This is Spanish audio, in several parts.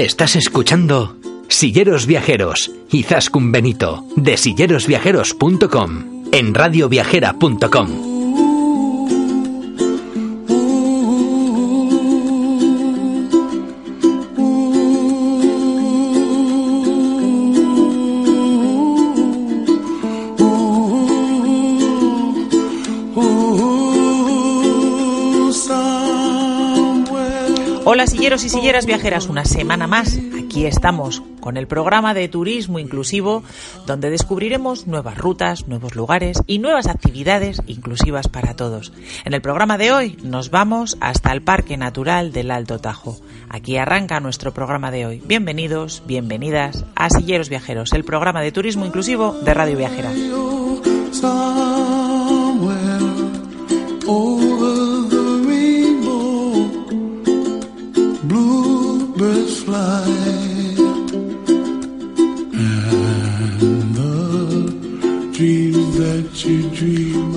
Estás escuchando Silleros Viajeros y Zascun Benito de sillerosviajeros.com en radioviajera.com. Hola silleros y silleras viajeras, una semana más. Aquí estamos con el programa de turismo inclusivo donde descubriremos nuevas rutas, nuevos lugares y nuevas actividades inclusivas para todos. En el programa de hoy nos vamos hasta el Parque Natural del Alto Tajo. Aquí arranca nuestro programa de hoy. Bienvenidos, bienvenidas a Silleros Viajeros, el programa de turismo inclusivo de Radio Viajera.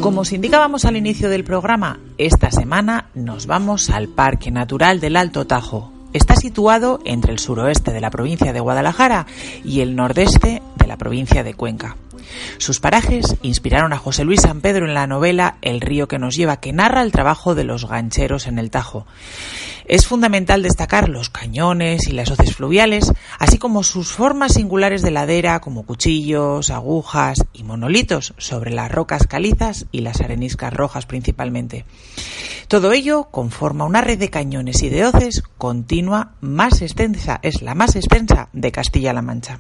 Como os indicábamos al inicio del programa, esta semana nos vamos al Parque Natural del Alto Tajo. Está situado entre el suroeste de la provincia de Guadalajara y el nordeste de la provincia de Cuenca. Sus parajes inspiraron a José Luis San Pedro en la novela El río que nos lleva, que narra el trabajo de los gancheros en el Tajo. Es fundamental destacar los cañones y las hoces fluviales, así como sus formas singulares de ladera como cuchillos, agujas y monolitos sobre las rocas calizas y las areniscas rojas principalmente. Todo ello conforma una red de cañones y de hoces continua más extensa, es la más extensa de Castilla-La Mancha.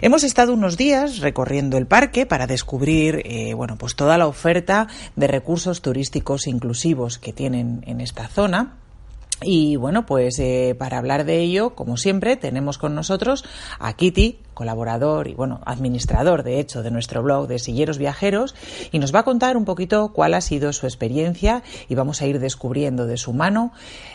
Hemos estado unos días recorriendo el parque para descubrir eh, bueno, pues toda la oferta de recursos turísticos inclusivos que tienen en esta zona. Y bueno, pues eh, para hablar de ello, como siempre, tenemos con nosotros a Kitty, colaborador y bueno, administrador de hecho de nuestro blog de Silleros Viajeros, y nos va a contar un poquito cuál ha sido su experiencia y vamos a ir descubriendo de su mano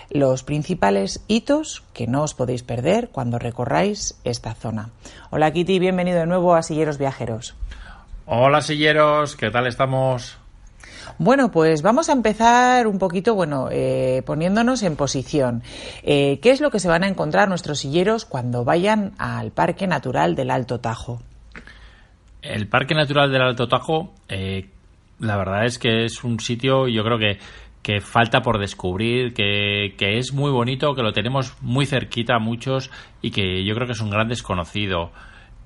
los principales hitos que no os podéis perder cuando recorráis esta zona. Hola Kitty, bienvenido de nuevo a Silleros Viajeros. Hola Silleros, ¿qué tal estamos? Bueno, pues vamos a empezar un poquito, bueno, eh, poniéndonos en posición. Eh, ¿Qué es lo que se van a encontrar nuestros silleros cuando vayan al Parque Natural del Alto Tajo? El Parque Natural del Alto Tajo, eh, la verdad es que es un sitio, yo creo que, que falta por descubrir, que, que, es muy bonito, que lo tenemos muy cerquita a muchos y que yo creo que es un gran desconocido.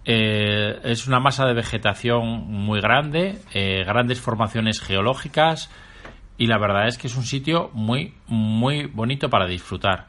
Eh, es una masa de vegetación muy grande, eh, grandes formaciones geológicas y la verdad es que es un sitio muy, muy bonito para disfrutar.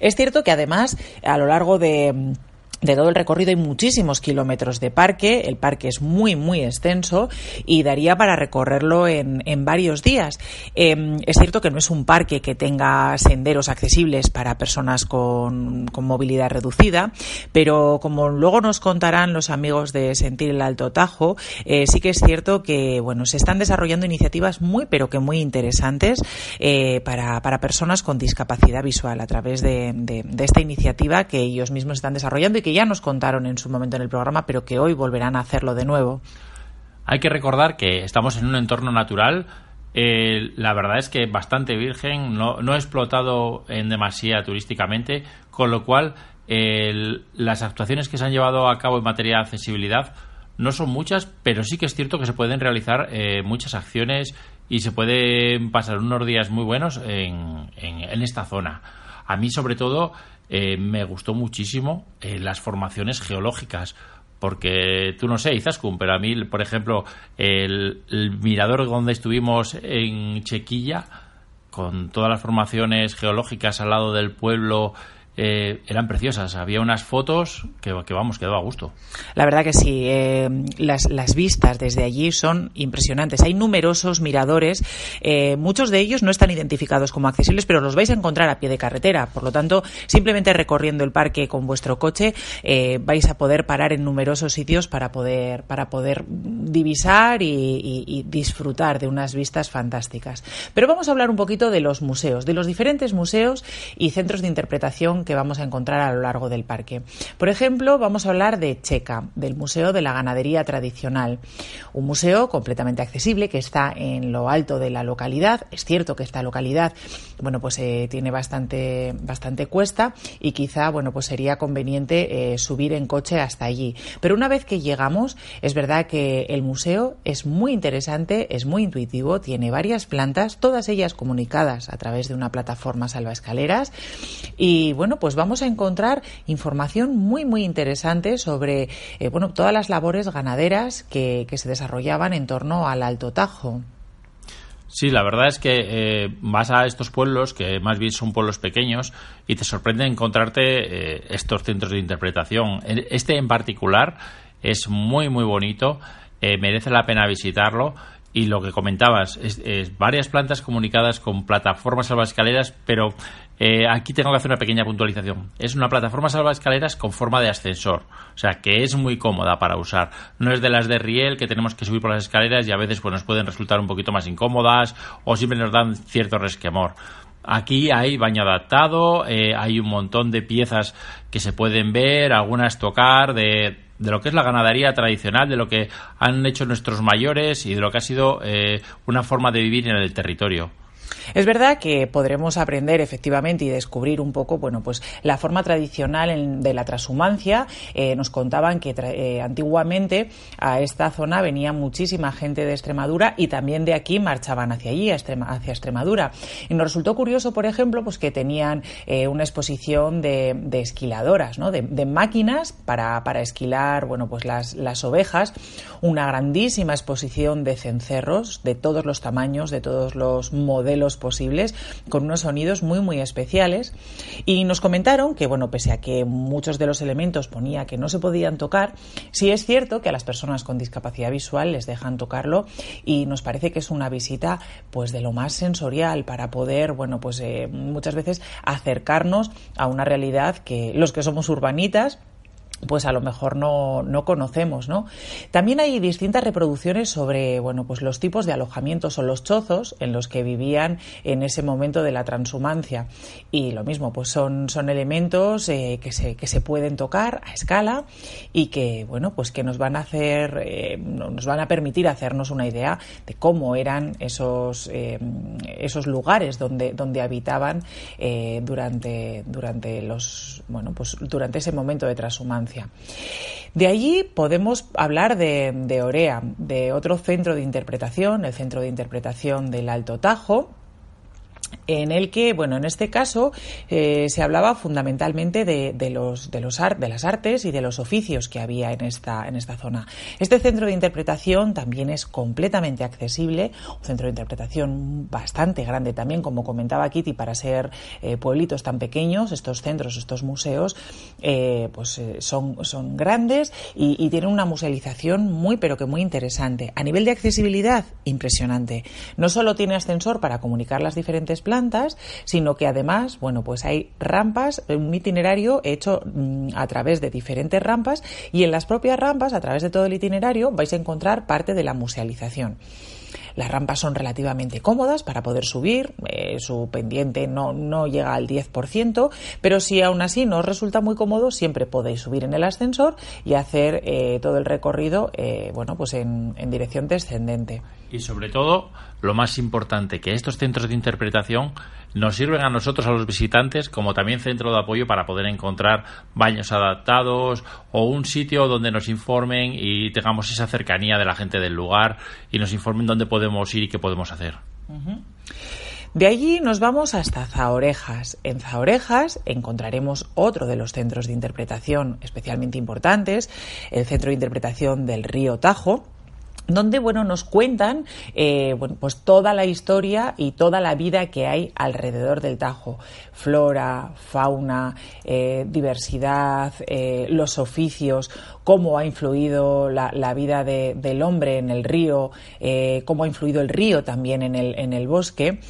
Es cierto que además a lo largo de de todo el recorrido hay muchísimos kilómetros de parque, el parque es muy, muy extenso y daría para recorrerlo en, en varios días. Eh, es cierto que no es un parque que tenga senderos accesibles para personas con, con, movilidad reducida, pero como luego nos contarán los amigos de Sentir el Alto Tajo, eh, sí que es cierto que bueno, se están desarrollando iniciativas muy, pero que muy interesantes eh, para, para, personas con discapacidad visual a través de, de, esta iniciativa que ellos mismos están desarrollando que ya nos contaron en su momento en el programa, pero que hoy volverán a hacerlo de nuevo. Hay que recordar que estamos en un entorno natural. Eh, la verdad es que bastante virgen, no, no explotado en demasía turísticamente, con lo cual las actuaciones que se han llevado a cabo en materia de accesibilidad no son muchas, pero sí que es cierto que se pueden realizar eh, muchas acciones y se pueden pasar unos días muy buenos en, en, en esta zona. A mí, sobre todo, eh, me gustó muchísimo eh, las formaciones geológicas. Porque tú no sé, Izaskun, pero a mí, por ejemplo, el, el mirador donde estuvimos en Chequilla, con todas las formaciones geológicas al lado del pueblo, eh, eran preciosas. Había unas fotos que, que, vamos, quedó a gusto. La verdad que sí, eh, las, las, vistas desde allí son impresionantes. Hay numerosos miradores, eh, muchos de ellos no están identificados como accesibles, pero los vais a encontrar a pie de carretera. Por lo tanto, simplemente recorriendo el parque con vuestro coche vais a poder parar en numerosos sitios para poder, para poder divisar y, y, y disfrutar de unas vistas fantásticas. Pero vamos a hablar un poquito de los museos, de los diferentes museos y centros de interpretación que vamos a encontrar a lo largo del parque. Por ejemplo, vamos a hablar de Checa, del Museo de la Ganadería Tradicional, un museo completamente accesible que está en lo alto de la localidad. Es cierto que esta localidad, bueno, pues eh, tiene bastante, bastante cuesta y quizá, bueno, pues sería conveniente eh, subir en coche hasta allí. Pero una vez que llegamos, es verdad que el museo es muy interesante, es muy intuitivo, tiene varias plantas, todas ellas comunicadas a través de una plataforma salvaescaleras y bueno, pues vamos a encontrar información muy, muy interesante sobre eh, bueno, todas las labores ganaderas que, que, se desarrollaban en torno al Alto Tajo. Sí, la verdad es que eh, vas a estos pueblos, que más bien son pueblos pequeños, y te sorprende encontrarte eh, estos centros de interpretación. Este en particular es muy, muy bonito, merece la pena visitarlo y lo que comentabas, es, es, varias plantas comunicadas con plataformas salvaescaleras, pero eh, aquí tengo que hacer una pequeña puntualización. Es una plataforma salvaescaleras con forma de ascensor, o sea que es muy cómoda para usar. No es de las de riel que tenemos que subir por las escaleras y a veces pues, nos pueden resultar un poquito más incómodas o siempre nos dan cierto resquemor. Aquí hay baño adaptado, eh, hay un montón de piezas que se pueden ver, algunas tocar, de, de, lo que es la ganadería tradicional, de lo que han hecho nuestros mayores y de lo que ha sido eh, una forma de vivir en el territorio. Es verdad que podremos aprender efectivamente y descubrir un poco, bueno, pues la forma tradicional en, de la transhumancia. Eh, nos contaban que eh, antiguamente a esta zona venía muchísima gente de Extremadura y también de aquí marchaban hacia allí, hacia Extremadura. Y nos resultó curioso, por ejemplo, pues que tenían eh, una exposición de, de esquiladoras, ¿no? De, de máquinas para, para, esquilar, bueno, pues las, las ovejas, una grandísima exposición de cencerros de todos los tamaños, de todos los modelos posibles, con unos sonidos muy, muy especiales. Y nos comentaron que, bueno, pese a que muchos de los elementos ponía que no se podían tocar, sí es cierto que a las personas con discapacidad visual les dejan tocarlo y nos parece que es una visita, pues, de lo más sensorial para poder, bueno, pues eh, muchas veces acercarnos a una realidad que los que somos urbanitas, pues a lo mejor no, no, conocemos, ¿no? También hay distintas reproducciones sobre, bueno, pues los tipos de alojamientos o los chozos en los que vivían en ese momento de la transhumancia. Y lo mismo, pues son, son elementos eh, que, se, que se pueden tocar a escala y que, bueno, pues que nos van a hacer, eh, nos van a permitir hacernos una idea de cómo eran esos, eh, esos lugares donde, donde habitaban durante, durante los, bueno, pues durante ese momento de transhumancia. De allí podemos hablar de, Orea, de otro centro de interpretación, el Centro de Interpretación del Alto Tajo, en el que, bueno, en este caso eh, se hablaba fundamentalmente de, los, de, los art, de las artes y de los oficios que había en esta, en esta zona. Este centro de interpretación también es completamente accesible, un centro de interpretación bastante grande también, como comentaba Kitty, para ser eh, pueblitos tan pequeños, estos centros, estos museos, eh, pues son, son grandes y, y tienen una musealización muy, pero que muy interesante. A nivel de accesibilidad, impresionante. No solo tiene ascensor para comunicar las diferentes plantas, sino que además, bueno, pues hay rampas, un itinerario hecho mmm, a través de diferentes rampas y en las propias rampas, a través de todo el itinerario, vais a encontrar parte de la musealización. Las rampas son relativamente cómodas para poder subir, eh, su pendiente no, no, llega al 10%, pero si aún así no os resulta muy cómodo, siempre podéis subir en el ascensor y hacer eh, todo el recorrido eh, bueno, pues en, en dirección descendente. Y sobre todo, lo más importante, que estos centros de interpretación nos sirven a nosotros, a los visitantes, como también centro de apoyo para poder encontrar baños adaptados o un sitio donde nos informen y tengamos esa cercanía de la gente del lugar y nos informen dónde podemos ir y qué podemos hacer. De allí nos vamos hasta Zaorejas. En Zaorejas encontraremos otro de los centros de interpretación especialmente importantes, el Centro de Interpretación del Río Tajo, donde bueno nos cuentan eh, bueno, pues toda la historia y toda la vida que hay alrededor del Tajo. Flora fauna eh, diversidad eh, los oficios cómo ha influido la, vida del hombre en el río cómo ha influido el río también en el, en el bosque.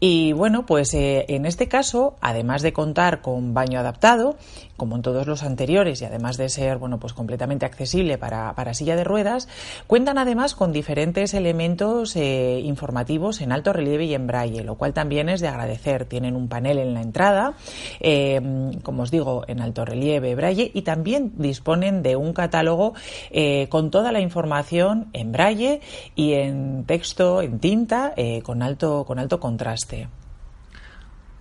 Y bueno, pues en este caso, además de contar con baño adaptado, como en todos los anteriores, y además de ser bueno, pues completamente accesible para, silla de ruedas, cuentan además con diferentes elementos eh, informativos en alto relieve y en braille, lo cual también es de agradecer. Tienen un panel en la entrada, eh, como os digo, en alto relieve, braille, y también disponen de un catálogo con toda la información en braille y en texto, en tinta, con alto, con alto contraste.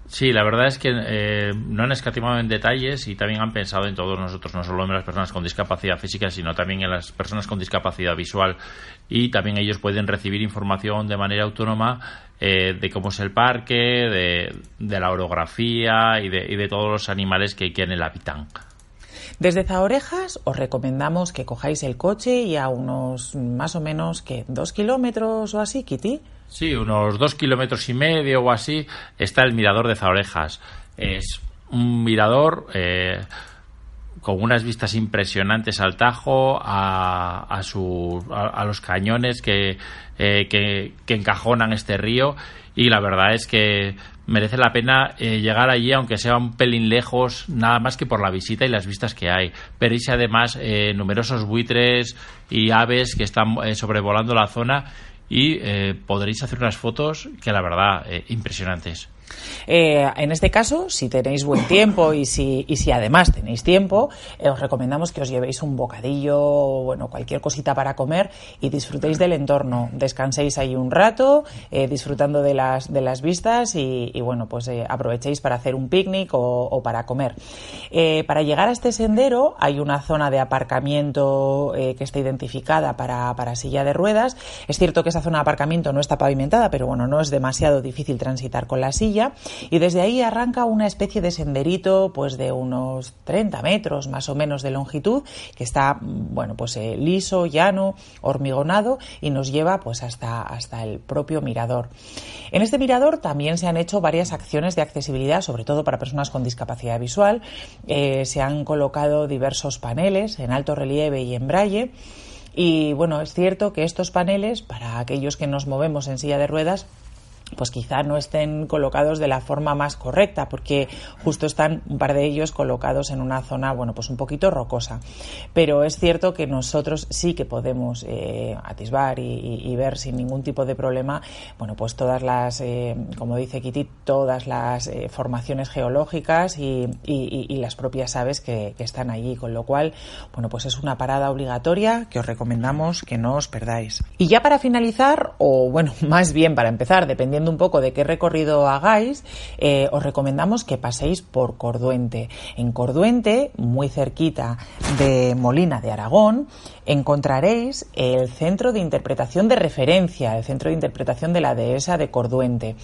Sí, la verdad es que eh, no han escatimado en detalles y también han pensado en todos nosotros, no solo en las personas con discapacidad física, sino también en las personas con discapacidad visual. Y también ellos pueden recibir información de manera autónoma eh, de cómo es el parque, de, la orografía y de, todos los animales que, que en él habitan. Desde Zaorejas os recomendamos que cojáis el coche y a unos más o menos que dos kilómetros o así, Kitty. Sí, unos dos kilómetros y medio o así está el mirador de Zaorejas. Es un mirador eh, con unas vistas impresionantes al Tajo, a, a, su, a, los cañones que, eh, que, encajonan este río y la verdad es que merece la pena eh, llegar allí, aunque sea un pelín lejos, nada más que por la visita y las vistas que hay. Veréis además eh, numerosos buitres y aves que están eh, sobrevolando la zona y podréis hacer unas fotos que la verdad impresionantes. Eh, en este caso, si tenéis buen tiempo y si, y si además tenéis tiempo, eh, os recomendamos que os llevéis un bocadillo, bueno, cualquier cosita para comer y disfrutéis del entorno. Descanséis ahí un rato, eh, disfrutando de las, de las vistas y, bueno, pues aprovechéis para hacer un picnic o, para comer. para llegar a este sendero hay una zona de aparcamiento que está identificada para, para silla de ruedas. Es cierto que esa zona de aparcamiento no está pavimentada, pero bueno, no es demasiado difícil transitar con la silla y desde ahí arranca una especie de senderito pues de unos 30 metros más o menos de longitud que está bueno pues eh, liso, llano, hormigonado y nos lleva pues hasta, hasta el propio mirador. En este mirador también se han hecho varias acciones de accesibilidad, sobre todo para personas con discapacidad visual. Eh, se han colocado diversos paneles en alto relieve y en braille. Y bueno, es cierto que estos paneles, para aquellos que nos movemos en silla de ruedas, pues quizá no estén colocados de la forma más correcta, porque justo están un par de ellos colocados en una zona, bueno, pues un poquito rocosa. Pero es cierto que nosotros sí que podemos eh, atisbar y, ver sin ningún tipo de problema, bueno, pues todas las, eh, como dice Kitty, todas las eh, formaciones geológicas y, las propias aves que, que están allí, con lo cual, bueno, pues es una parada obligatoria que os recomendamos que no os perdáis. Y ya para finalizar, o bueno, más bien para empezar, dependiendo un poco de qué recorrido hagáis, eh, os recomendamos que paséis por Corduente. En Corduente, muy cerquita de Molina de Aragón, encontraréis el centro de interpretación de referencia, el centro de interpretación de la dehesa de Corduente.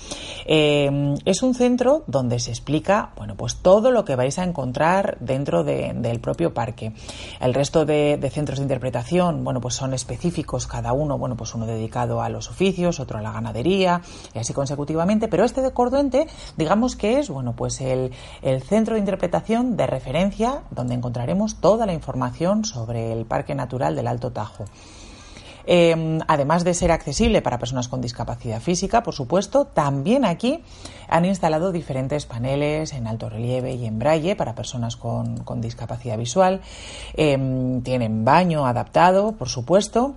Eh, es un centro donde se explica, bueno, pues todo lo que vais a encontrar dentro del propio parque. El resto de, de, centros de interpretación, bueno, pues son específicos cada uno, bueno, pues uno dedicado a los oficios, otro a la ganadería y así consecutivamente, pero este de Corduente, digamos que es, bueno, pues el, el centro de interpretación de referencia donde encontraremos toda la información sobre el Parque Natural del Alto Tajo. Em, además de ser accesible para personas con discapacidad física, por supuesto, también aquí han instalado diferentes paneles en alto relieve y en braille para personas con, discapacidad visual. Em, tienen baño adaptado, por supuesto.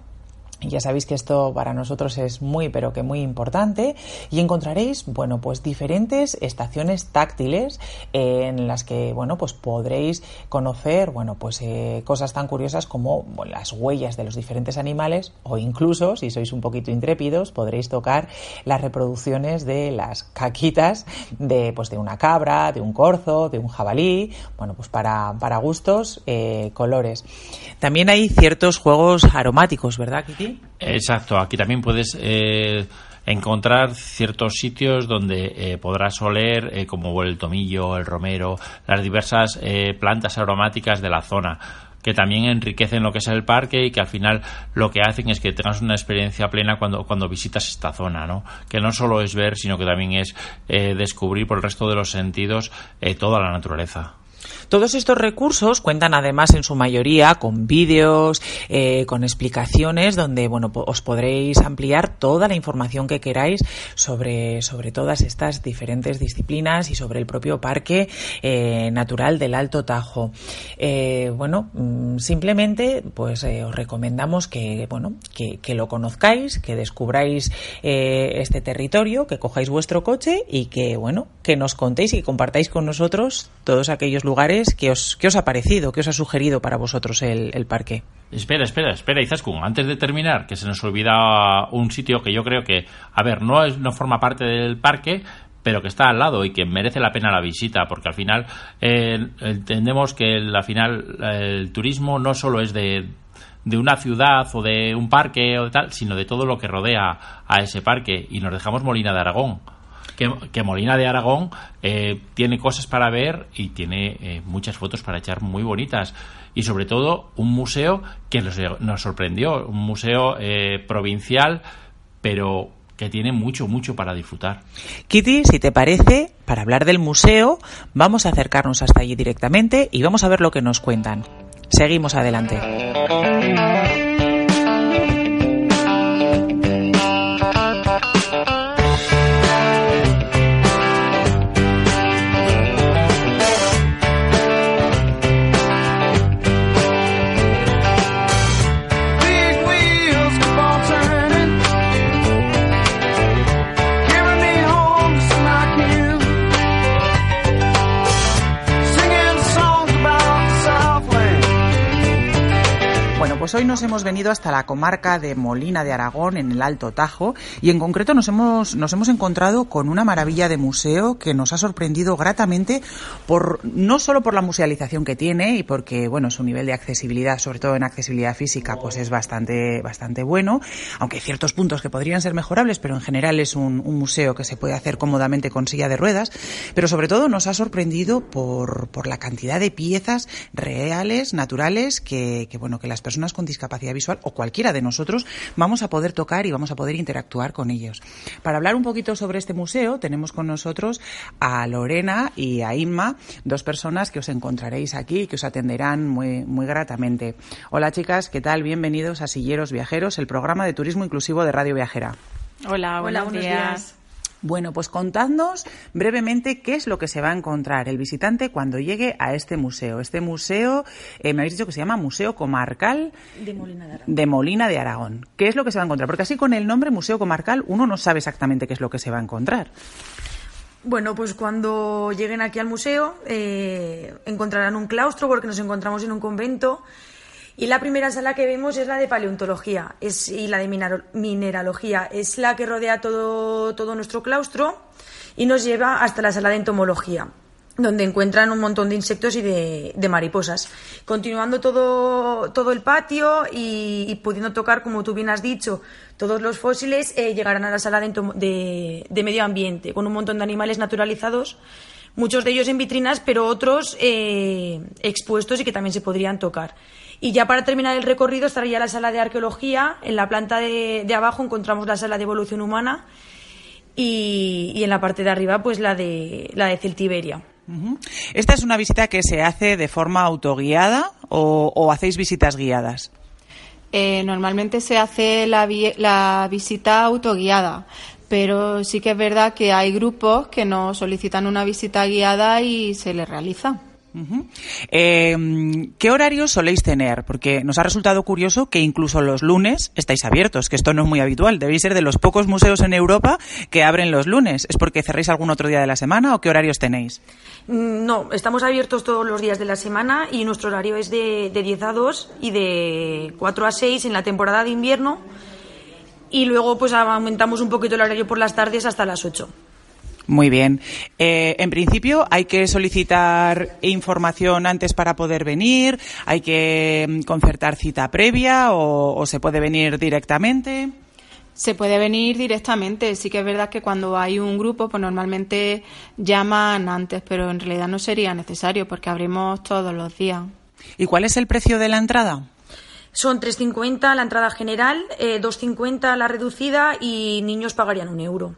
Ya sabéis que esto para nosotros es muy, pero que muy importante. Y encontraréis, bueno, pues diferentes estaciones táctiles en las que, bueno, pues podréis conocer, bueno, pues eh, cosas tan curiosas como las huellas de los diferentes animales o incluso, si sois un poquito intrépidos, podréis tocar las reproducciones de las caquitas de, pues de una cabra, de un corzo, de un jabalí, bueno, pues para, para gustos, eh, colores. También hay ciertos juegos aromáticos, ¿verdad, Exacto, aquí también puedes eh, encontrar ciertos sitios donde eh, podrás oler, eh, como el tomillo, el romero, las diversas plantas aromáticas de la zona que también enriquecen lo que es el parque y que al final lo que hacen es que tengas una experiencia plena cuando, cuando visitas esta zona, ¿no? Que no solo es ver, sino que también es eh, descubrir por el resto de los sentidos eh, toda la naturaleza. Todos estos recursos cuentan además en su mayoría con vídeos, eh, con explicaciones donde bueno os podréis ampliar toda la información que queráis sobre, sobre todas estas diferentes disciplinas y sobre el propio parque eh, natural del Alto Tajo. Eh, bueno, mm, simplemente pues os recomendamos que bueno que, que, lo conozcáis, que descubráis este territorio, que cojáis vuestro coche y que bueno que nos contéis y compartáis con nosotros todos aquellos lugares que os, que os ha parecido, que os ha sugerido para vosotros el, el parque. Espera, espera, espera, Izaskun, antes de terminar, que se nos olvida un sitio que yo creo que, a ver, no, es, no forma parte del parque, pero que está al lado y que merece la pena la visita, porque al final eh, entendemos que al final el turismo no solo es de, de una ciudad o de un parque o de tal, sino de todo lo que rodea a ese parque y nos dejamos Molina de Aragón que, Molina de Aragón eh, tiene cosas para ver y tiene eh, muchas fotos para echar muy bonitas. Y sobre todo un museo que nos, sorprendió, un museo eh, provincial, pero que tiene mucho, mucho para disfrutar. Kitty, si te parece, para hablar del museo, vamos a acercarnos hasta allí directamente y vamos a ver lo que nos cuentan. Seguimos adelante. Pues hoy nos hemos venido hasta la comarca de Molina de Aragón, en el Alto Tajo, y en concreto nos hemos, nos hemos encontrado con una maravilla de museo que nos ha sorprendido gratamente por, no solo por la musealización que tiene y porque, bueno, su nivel de accesibilidad, sobre todo en accesibilidad física, pues es bastante, bastante bueno, aunque hay ciertos puntos que podrían ser mejorables, pero en general es un, museo que se puede hacer cómodamente con silla de ruedas, pero sobre todo nos ha sorprendido por, por la cantidad de piezas reales, naturales, que, que bueno, que las personas con discapacidad visual o cualquiera de nosotros vamos a poder tocar y vamos a poder interactuar con ellos. Para hablar un poquito sobre este museo tenemos con nosotros a Lorena y a Inma, dos personas que os encontraréis aquí y que os atenderán muy, muy gratamente. Hola chicas, ¿qué tal? Bienvenidos a Silleros Viajeros, el programa de turismo inclusivo de Radio Viajera. Hola, buenos, días. Bueno, pues contadnos brevemente qué es lo que se va a encontrar el visitante cuando llegue a este museo. Este museo, eh, me habéis dicho que se llama Museo Comarcal de Molina de, Aragón. de Molina de Aragón. ¿Qué es lo que se va a encontrar? Porque así con el nombre Museo Comarcal uno no sabe exactamente qué es lo que se va a encontrar. Bueno, pues cuando lleguen aquí al museo eh, encontrarán un claustro porque nos encontramos en un convento y la primera sala que vemos es la de paleontología es, y la de mineralogía. Es la que rodea todo, todo nuestro claustro y nos lleva hasta la sala de entomología donde encuentran un montón de insectos y de, mariposas. Continuando todo, todo el patio y, pudiendo tocar, como tú bien has dicho, todos los fósiles, eh, llegarán a la sala de, de, medio ambiente, con un montón de animales naturalizados, muchos de ellos en vitrinas, pero otros eh, expuestos y que también se podrían tocar. Y ya para terminar el recorrido estaría la sala de arqueología. En la planta de, abajo encontramos la sala de evolución humana y, en la parte de arriba pues la de, la de Celtiberia. ¿Esta es una visita que se hace de forma autoguiada o, hacéis visitas guiadas? Eh, normalmente se hace la, la visita autoguiada, pero sí que es verdad que hay grupos que nos solicitan una visita guiada y se les realiza. Em, ¿Qué horarios soléis tener? Porque nos ha resultado curioso que incluso los lunes estáis abiertos, que esto no es muy habitual. Debéis ser de los pocos museos en Europa que abren los lunes. ¿Es porque cerréis algún otro día de la semana o qué horarios tenéis? Mm, no, estamos abiertos todos los días de la semana y nuestro horario es de, de 10 a 2 y de 4 a 6 en la temporada de invierno y luego pues aumentamos un poquito el horario por las tardes hasta las 8. Muy bien. Eh, en principio, hay que solicitar información antes para poder venir. Hay que mm, concertar cita previa o, se puede venir directamente. Se puede venir directamente. Sí que es verdad que cuando hay un grupo, pues normalmente llaman antes, pero en realidad no sería necesario porque abrimos todos los días. ¿Y cuál es el precio de la entrada? Son 3,50 la entrada general, eh, 2,50 la reducida y niños pagarían un euro.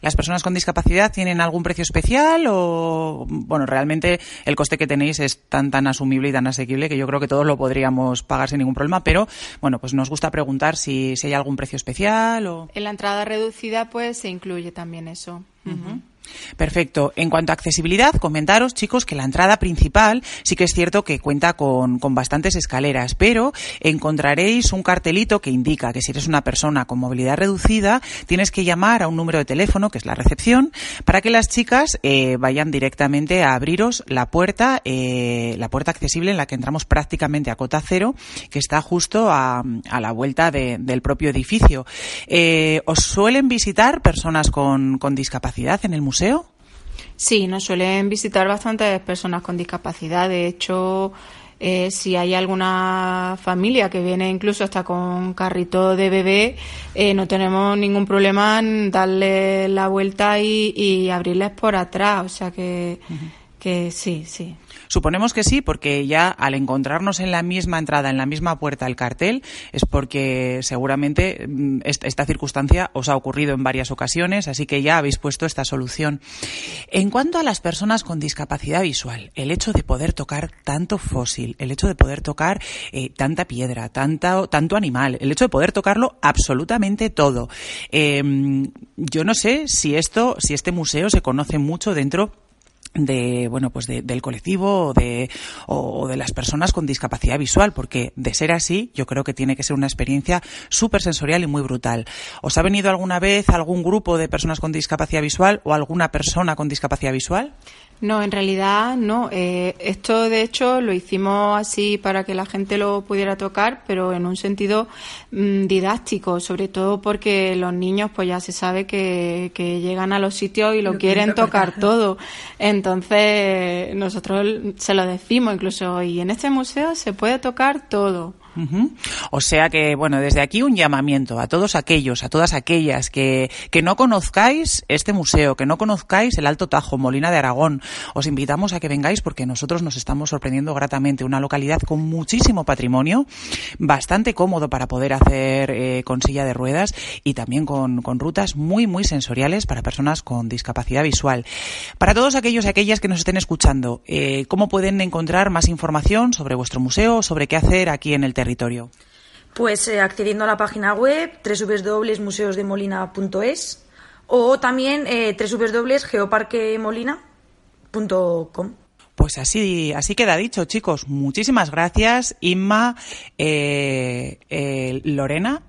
¿Las personas con discapacidad tienen algún precio especial o, bueno, realmente el coste que tenéis es tan, tan asumible y tan asequible que yo creo que todos lo podríamos pagar sin ningún problema, pero, bueno, pues nos gusta preguntar si, si hay algún precio especial o... En la entrada reducida, pues se incluye también eso. Perfecto. En cuanto a accesibilidad, comentaros, chicos, que la entrada principal sí que es cierto que cuenta con, con, bastantes escaleras, pero encontraréis un cartelito que indica que si eres una persona con movilidad reducida, tienes que llamar a un número de teléfono, que es la recepción, para que las chicas eh, vayan directamente a abriros la puerta, eh, la puerta accesible en la que entramos prácticamente a cota cero, que está justo a, a la vuelta de, del propio edificio. Eh, ¿Os suelen visitar personas con, con discapacidad en el museo? Museo? Sí, nos suelen visitar bastantes personas con discapacidad. De hecho, eh, si hay alguna familia que viene incluso hasta con carrito de bebé, eh, no tenemos ningún problema en darle la vuelta y, y abrirles por atrás. O sea que, uh -huh. Que sí, sí. Suponemos que sí, porque ya al encontrarnos en la misma entrada, en la misma puerta el cartel, es porque seguramente esta circunstancia os ha ocurrido en varias ocasiones, así que ya habéis puesto esta solución. En cuanto a las personas con discapacidad visual, el hecho de poder tocar tanto fósil, el hecho de poder tocar eh, tanta piedra, tanta, tanto animal, el hecho de poder tocarlo absolutamente todo. Eh, yo no sé si esto, si este museo se conoce mucho dentro de bueno pues de, del colectivo o de, o de las personas con discapacidad visual porque de ser así yo creo que tiene que ser una experiencia súper sensorial y muy brutal ¿os ha venido alguna vez algún grupo de personas con discapacidad visual o alguna persona con discapacidad visual? No, en realidad no. Eh, esto, de hecho, lo hicimos así para que la gente lo pudiera tocar, pero en un sentido mmm, didáctico, sobre todo porque los niños, pues ya se sabe que, que llegan a los sitios y lo, lo quieren tocar todo. Entonces, nosotros se lo decimos incluso, y en este museo se puede tocar todo. O sea que, bueno, desde aquí un llamamiento a todos aquellos, a todas aquellas que, que no conozcáis este museo, que no conozcáis el Alto Tajo, Molina de Aragón. Os invitamos a que vengáis porque nosotros nos estamos sorprendiendo gratamente. Una localidad con muchísimo patrimonio, bastante cómodo para poder hacer eh, con silla de ruedas y también con, con rutas muy, muy sensoriales para personas con discapacidad visual. Para todos aquellos y aquellas que nos estén escuchando, eh, ¿cómo pueden encontrar más información sobre vuestro museo, sobre qué hacer aquí en el? Pues eh, accediendo a la página web www.museosdemolina.es o también eh, www.geoparquemolina.com. Pues así, así queda dicho, chicos. Muchísimas gracias, Inma, eh, eh, Lorena,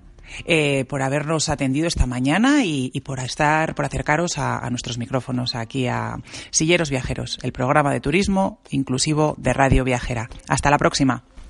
eh, por habernos atendido esta mañana y, y por estar, por acercaros a, a, nuestros micrófonos aquí a Silleros Viajeros, el programa de turismo inclusivo de Radio Viajera. Hasta la próxima.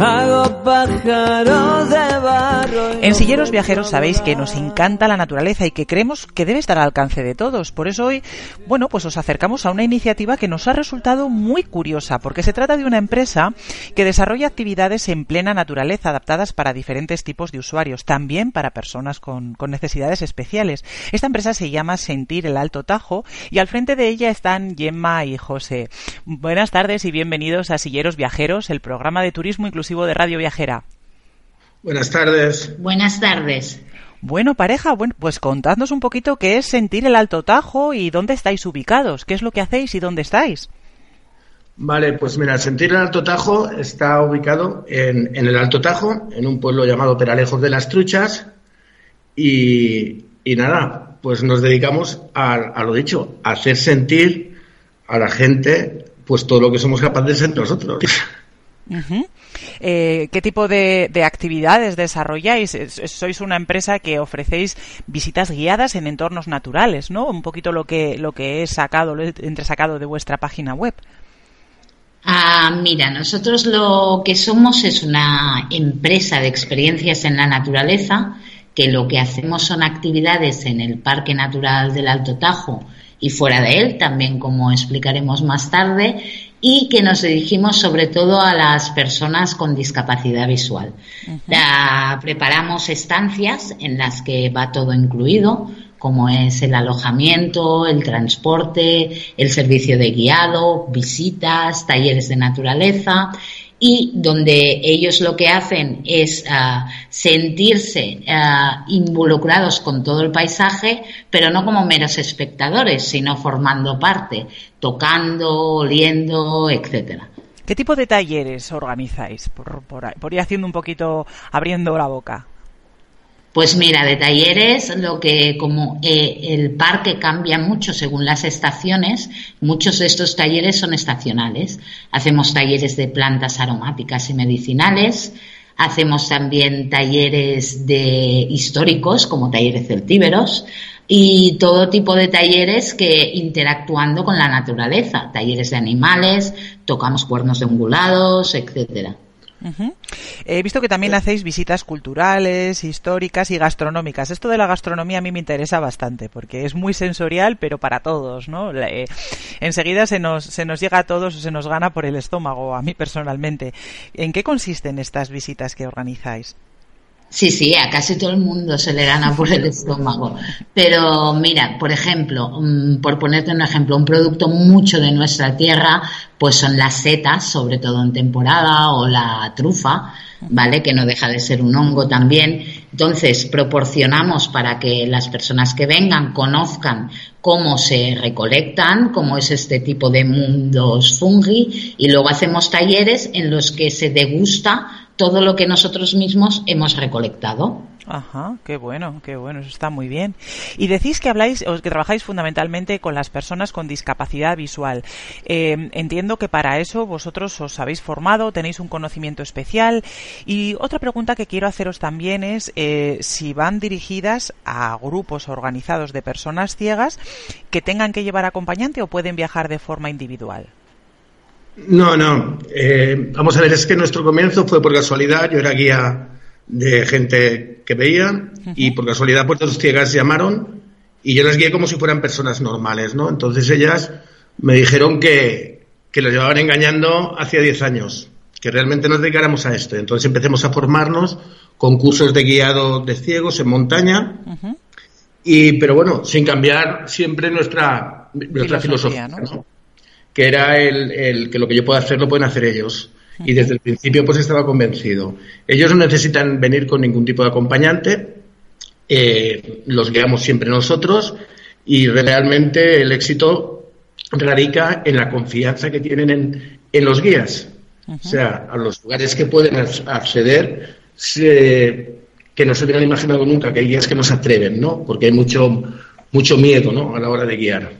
Hago pájaros de barro. En Silleros Viajeros sabéis que nos encanta la naturaleza y que creemos que debe estar al alcance de todos. Por eso hoy, bueno, pues os acercamos a una iniciativa que nos ha resultado muy curiosa, porque se trata de una empresa que desarrolla actividades en plena naturaleza adaptadas para diferentes tipos de usuarios, también para personas con, con necesidades especiales. Esta empresa se llama Sentir el Alto Tajo y al frente de ella están Gemma y José. Buenas tardes y bienvenidos a Silleros Viajeros, el programa de turismo inclusivo de Radio Viajera. Buenas tardes. Buenas tardes. Bueno, pareja, bueno, pues contadnos un poquito qué es sentir el Alto Tajo y dónde estáis ubicados, qué es lo que hacéis y dónde estáis. Vale, pues mira, Sentir el Alto Tajo está ubicado en, en el Alto Tajo, en un pueblo llamado Peralejos de las Truchas, y, y nada, pues nos dedicamos a, a, lo dicho, a hacer sentir a la gente pues todo lo que somos capaces de ser nosotros. Eh, ¿Qué tipo de, de, actividades desarrolláis? Sois una empresa que ofrecéis visitas guiadas en entornos naturales, ¿no? Un poquito lo que, lo que he sacado, lo he entresacado de vuestra página web. Ah, mira, nosotros lo que somos es una empresa de experiencias en la naturaleza, que lo que hacemos son actividades en el Parque Natural del Alto Tajo y fuera de él, también como explicaremos más tarde, y que nos dirigimos sobre todo a las personas con discapacidad visual. preparamos estancias en las que va todo incluido, como es el alojamiento, el transporte, el servicio de guiado, visitas, talleres de naturaleza y donde ellos lo que hacen es ah, sentirse ah, involucrados con todo el paisaje, pero no como meros espectadores, sino formando parte, tocando, oliendo, etcétera. ¿Qué tipo de talleres organizáis? Por, por ir haciendo un poquito, abriendo la boca. Pues mira, de talleres, lo que como eh, el parque cambia mucho según las estaciones, muchos de estos talleres son estacionales. Hacemos talleres de plantas aromáticas y medicinales, hacemos también talleres de históricos, como talleres celtíberos, y todo tipo de talleres que interactuando con la naturaleza, talleres de animales, tocamos cuernos de ungulados, etcétera. He visto que también hacéis visitas culturales, históricas y gastronómicas. Esto de la gastronomía a mí me interesa bastante porque es muy sensorial, pero para todos, ¿no? Eh, enseguida se nos, se nos llega a todos o se nos gana por el estómago, a mí personalmente. ¿En qué consisten estas visitas que organizáis? Sí, sí, a casi todo el mundo se le gana por el estómago. Pero mira, por ejemplo, mm, por ponerte un ejemplo, un producto mucho de nuestra tierra, pues son las setas, sobre todo en temporada, o la trufa, ¿vale? Que no deja de ser un hongo también. Entonces, proporcionamos para que las personas que vengan conozcan cómo se recolectan, cómo es este tipo de mundos fungi, y luego hacemos talleres en los que se degusta todo lo que nosotros mismos hemos recolectado. Ajá, qué bueno, qué bueno, eso está muy bien. Y decís que habláis, o que trabajáis fundamentalmente con las personas con discapacidad visual. Eh, entiendo que para eso vosotros os habéis formado, tenéis un conocimiento especial. Y otra pregunta que quiero haceros también es eh, si van dirigidas a grupos organizados de personas ciegas que tengan que llevar acompañante o pueden viajar de forma individual. No, no. Eh, vamos a ver, es que nuestro comienzo fue por casualidad. Yo era guía de gente que veía y por casualidad Puertas Ciegas llamaron y yo las guié como si fueran personas normales, ¿no? Entonces ellas me dijeron que, que los llevaban engañando hacía 10 años, que realmente nos dedicáramos a esto. Entonces empecemos a formarnos con cursos de guiado de ciegos en montaña. Y, pero bueno, sin cambiar siempre nuestra, nuestra filosofía, ¿no? Que era el, que lo que yo puedo hacer lo pueden hacer ellos. Y desde el principio pues estaba convencido. Ellos no necesitan venir con ningún tipo de acompañante, eh, los guiamos siempre nosotros y realmente el éxito radica en la confianza que tienen en, en los guías. O sea, a los lugares que pueden acceder, que no se hubieran imaginado nunca, que hay guías que no se atreven, ¿no? Porque hay mucho, mucho miedo, ¿no? A la hora de guiar.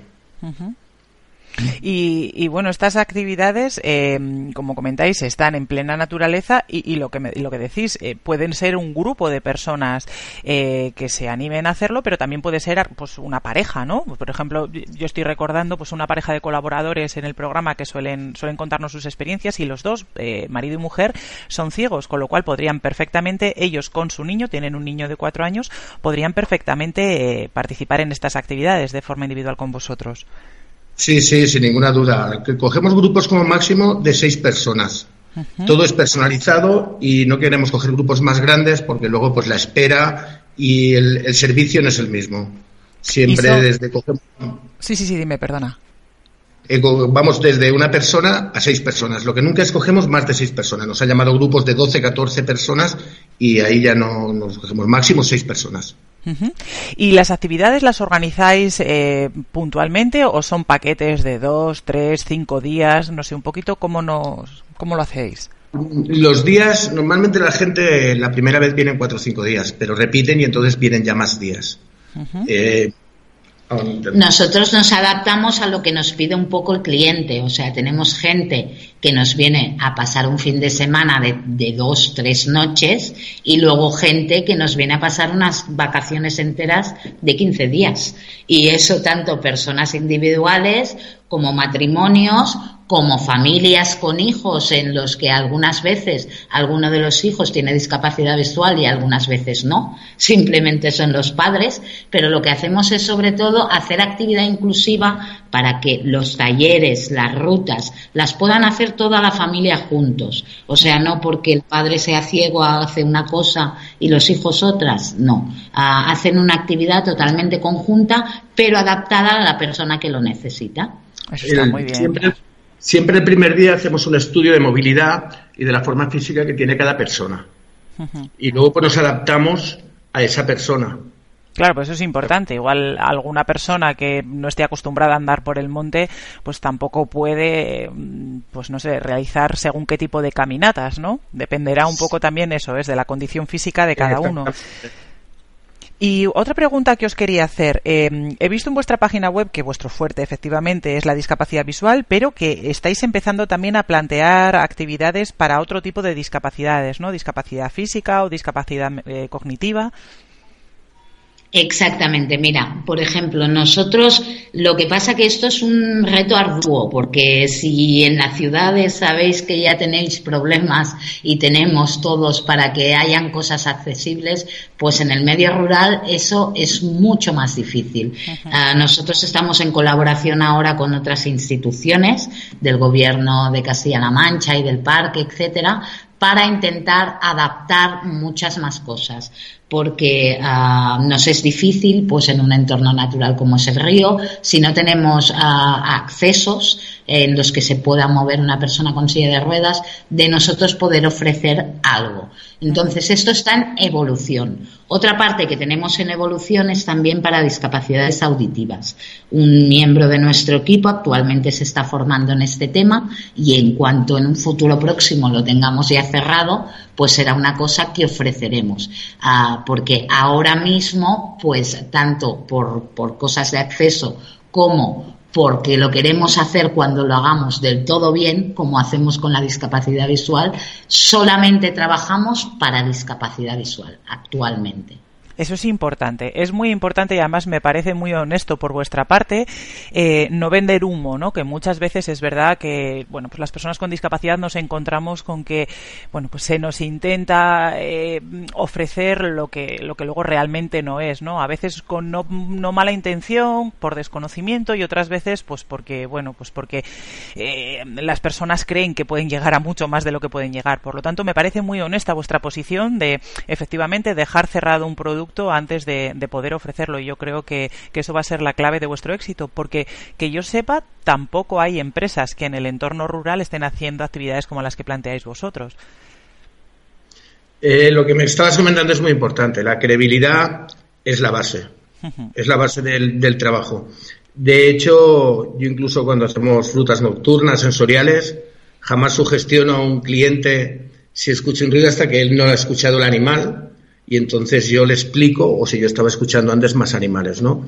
Y, bueno, estas actividades, eh, como comentáis, están en plena naturaleza y, lo, que lo que decís, eh, pueden ser un grupo de personas eh, que se animen a hacerlo, pero también puede ser pues una pareja, ¿no? Por ejemplo, yo estoy recordando pues una pareja de colaboradores en el programa que suelen, suelen contarnos sus experiencias y los dos, marido y mujer, son ciegos, con lo cual podrían perfectamente, ellos con su niño, tienen un niño de cuatro años, podrían perfectamente participar en estas actividades de forma individual con vosotros. Sí, sí, sin ninguna duda. Cogemos grupos como máximo de seis personas. Todo es personalizado y no queremos coger grupos más grandes porque luego pues la espera y el, servicio no es el mismo. Siempre desde Sí, sí, sí, dime, perdona. Eh, vamos desde una persona a seis personas. Lo que nunca escogemos más de seis personas. Nos han llamado grupos de 12, 14 personas y ahí ya no nos cogemos máximo seis personas. ¿Y las actividades las organizáis eh, puntualmente o son paquetes de dos, tres, cinco días? No sé, un poquito cómo, nos, cómo lo hacéis. Los días, normalmente la gente la primera vez vienen cuatro o cinco días, pero repiten y entonces vienen ya más días. Nosotros nos adaptamos a lo que nos pide un poco el cliente, o sea, tenemos gente que nos viene a pasar un fin de semana de, dos, tres noches y luego gente que nos viene a pasar unas vacaciones enteras de 15 días. Y eso tanto personas individuales como matrimonios, como familias con hijos en los que algunas veces alguno de los hijos tiene discapacidad visual y algunas veces no, simplemente son los padres, pero lo que hacemos es sobre todo hacer actividad inclusiva para que los talleres, las rutas, las puedan hacer toda la familia juntos. O sea, no porque el padre sea ciego hace una cosa y los hijos otras, no. Ah, hacen una actividad totalmente conjunta, pero adaptada a la persona que lo necesita. Eso está muy bien. Siempre Siempre el primer día hacemos un estudio de movilidad y de la forma física que tiene cada persona. Y luego pues nos adaptamos a esa persona. Claro, pues eso es importante. Igual alguna persona que no esté acostumbrada a andar por el monte, pues tampoco puede, pues no sé, realizar según qué tipo de caminatas, ¿no? Dependerá un poco también eso, es de la condición física de cada uno. Y otra pregunta que os quería hacer. Eh, he visto en vuestra página web que vuestro fuerte efectivamente es la discapacidad visual, pero que estáis empezando también a plantear actividades para otro tipo de discapacidades, ¿no? Discapacidad física o discapacidad eh, cognitiva. Exactamente, mira, por ejemplo, nosotros lo que pasa que esto es un reto arduo, porque si en las ciudades sabéis que ya tenéis problemas y tenemos todos para que hayan cosas accesibles, pues en el medio rural eso es mucho más difícil. Ah, nosotros estamos en colaboración ahora con otras instituciones del gobierno de Castilla-La Mancha y del parque, etcétera, para intentar adaptar muchas más cosas porque uh, nos es difícil, pues en un entorno natural como es el río, si no tenemos ah, accesos en los que se pueda mover una persona con silla de ruedas, de nosotros poder ofrecer algo. Entonces, esto está en evolución. Otra parte que tenemos en evolución es también para discapacidades auditivas. Un miembro de nuestro equipo actualmente se está formando en este tema y en cuanto en un futuro próximo lo tengamos ya cerrado, pues será una cosa que ofreceremos. Ah, porque ahora mismo, pues tanto por, por cosas de acceso como porque lo queremos hacer cuando lo hagamos del todo bien, como hacemos con la discapacidad visual, solamente trabajamos para discapacidad visual actualmente. Eso es importante, es muy importante y además me parece muy honesto por vuestra parte eh, no vender humo, ¿no? Que muchas veces es verdad que, bueno, pues las personas con discapacidad nos encontramos con que, bueno, pues se nos intenta eh, ofrecer lo que lo que luego realmente no es, ¿no? A veces con no, no, mala intención, por desconocimiento y otras veces, pues porque, bueno, pues porque eh, las personas creen que pueden llegar a mucho más de lo que pueden llegar. Por lo tanto, me parece muy honesta vuestra posición de efectivamente dejar cerrado un producto antes de, poder ofrecerlo. Y yo creo que, eso va a ser la clave de vuestro éxito, porque que yo sepa, tampoco hay empresas que en el entorno rural estén haciendo actividades como las que planteáis vosotros. Eh, lo que me estabas comentando es muy importante. La credibilidad es la base. Es la base del, del trabajo. De hecho, yo incluso cuando hacemos frutas nocturnas, sensoriales, jamás sugestiono a un cliente si escucha un ruido hasta que él no ha escuchado el animal y entonces yo le explico, o si yo estaba escuchando antes más animales, ¿no?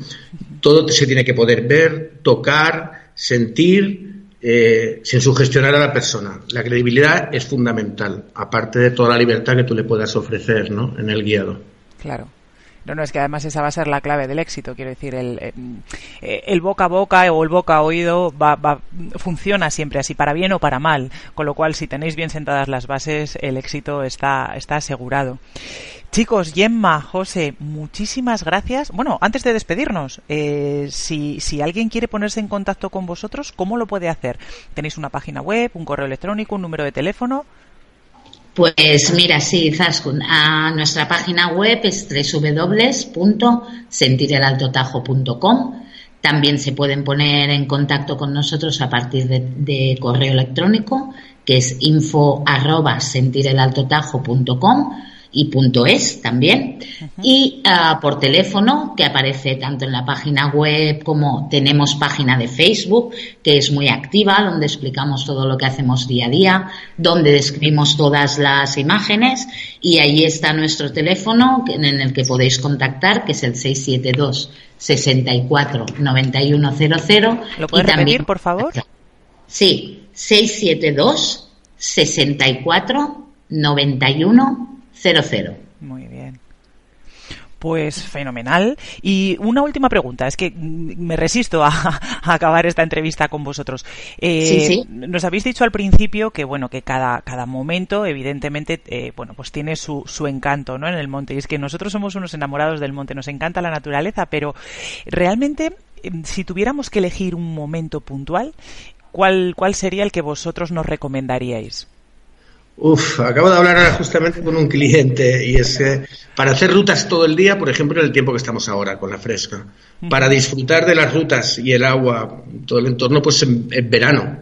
Todo se tiene que poder ver, tocar, sentir, eh, sin sugestionar a la persona. La credibilidad es fundamental, aparte de toda la libertad que tú le puedas ofrecer, ¿no? En el guiado. Claro. No, no, es que además esa va a ser la clave del éxito. Quiero decir, el, eh, el boca a boca o el boca a oído va, va, funciona siempre así, para bien o para mal. Con lo cual, si tenéis bien sentadas las bases, el éxito está, está asegurado. Chicos, Gemma, José, muchísimas gracias. Bueno, antes de despedirnos, eh, si, si alguien quiere ponerse en contacto con vosotros, ¿cómo lo puede hacer? ¿Tenéis una página web, un correo electrónico, un número de teléfono? Pues mira, sí, Zaskun, a nuestra página web es www.sentirelaltotajo.com. También se pueden poner en contacto con nosotros a partir de, correo electrónico, que es info arroba y punto es también. Y uh, por teléfono, que aparece tanto en la página web como tenemos página de Facebook, que es muy activa, donde explicamos todo lo que hacemos día a día, donde describimos todas las imágenes y ahí está nuestro teléfono en el que podéis contactar, que es el 672 64 9100. ¿Lo puedes repetir, por favor? Sí, 672 64 91 00. Muy bien. Pues fenomenal. Y una última pregunta, es que me resisto a, acabar esta entrevista con vosotros. Eh, nos habéis dicho al principio que bueno que cada, cada momento, evidentemente, eh, bueno, pues tiene su, su encanto, ¿no? En el monte. Y es que nosotros somos unos enamorados del monte, nos encanta la naturaleza, pero realmente, em, si tuviéramos que elegir un momento puntual, ¿cuál, cuál sería el que vosotros nos recomendaríais? Uf, acabo de hablar ahora justamente con un cliente y es que para hacer rutas todo el día, por ejemplo, en el tiempo que estamos ahora con la fresca, para disfrutar de las rutas y el agua, todo el entorno, pues en, verano,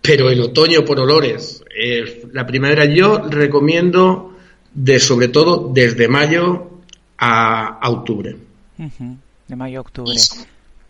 pero el otoño por olores. Eh, la primavera yo recomiendo de sobre todo desde mayo a, octubre. De mayo a octubre.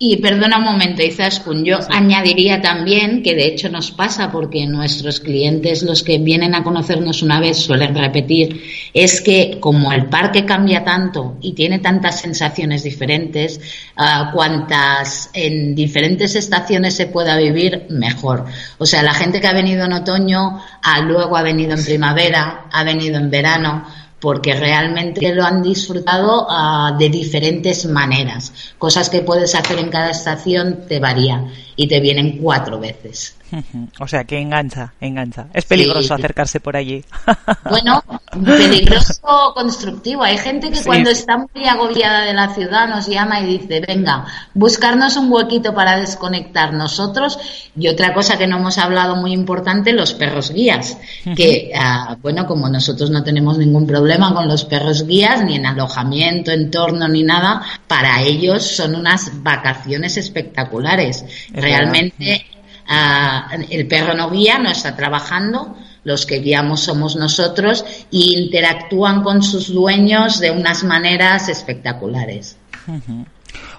Y perdona un momento, Izaskun, yo añadiría también que de hecho nos pasa porque nuestros clientes, los que vienen a conocernos una vez, suelen repetir, es que como el parque cambia tanto y tiene tantas sensaciones diferentes, uh, cuantas en diferentes estaciones se pueda vivir, mejor. O sea, la gente que ha venido en otoño, ah, luego ha venido en primavera, ha venido en verano porque realmente lo han disfrutado uh, de diferentes maneras. Cosas que puedes hacer en cada estación te varían y te vienen cuatro veces. O sea, que engancha, engancha. Es peligroso acercarse por allí. Bueno, peligroso constructivo. Hay gente que cuando está muy agobiada de la ciudad nos llama y dice, venga, buscarnos un huequito para desconectar nosotros. Y otra cosa que no hemos hablado muy importante, los perros guías. Que, ah, bueno, como nosotros no tenemos ningún problema con los perros guías, ni en alojamiento, entorno, ni nada, para ellos son unas vacaciones espectaculares. Realmente Ah, el perro no guía, no está trabajando, los que guiamos somos nosotros e interactúan con sus dueños de unas maneras espectaculares.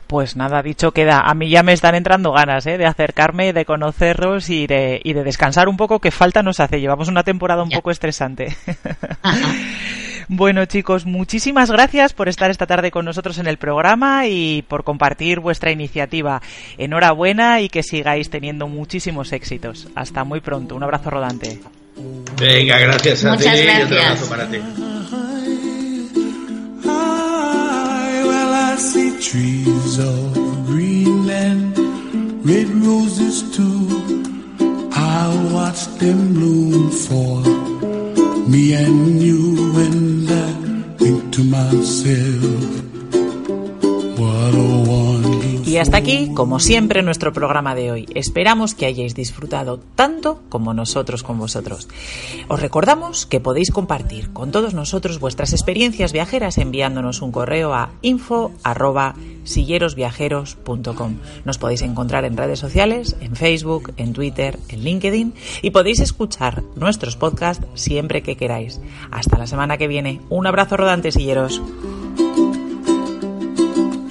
Pues nada, dicho queda. A mí ya me están entrando ganas ¿eh? de acercarme, de conocerlos y de, y de descansar un poco, que falta nos hace. Llevamos una temporada un poco estresante. Bueno, chicos, muchísimas gracias por estar esta tarde con nosotros en el programa y por compartir vuestra iniciativa. Enhorabuena y que sigáis teniendo muchísimos éxitos. Hasta muy pronto. Un abrazo rodante. Venga, gracias a ti y otro abrazo para ti. Me and you, and I think to myself, what a wonderful Y hasta aquí, como siempre, nuestro programa de hoy. Esperamos que hayáis disfrutado tanto como nosotros con vosotros. Os recordamos que podéis compartir con todos nosotros vuestras experiencias viajeras enviándonos un correo a info@sillerosviajeros.com. Nos podéis encontrar en redes sociales, en Facebook, en Twitter, en LinkedIn y podéis escuchar nuestros podcasts siempre que queráis. Hasta la semana que viene. Un abrazo rodante, silleros.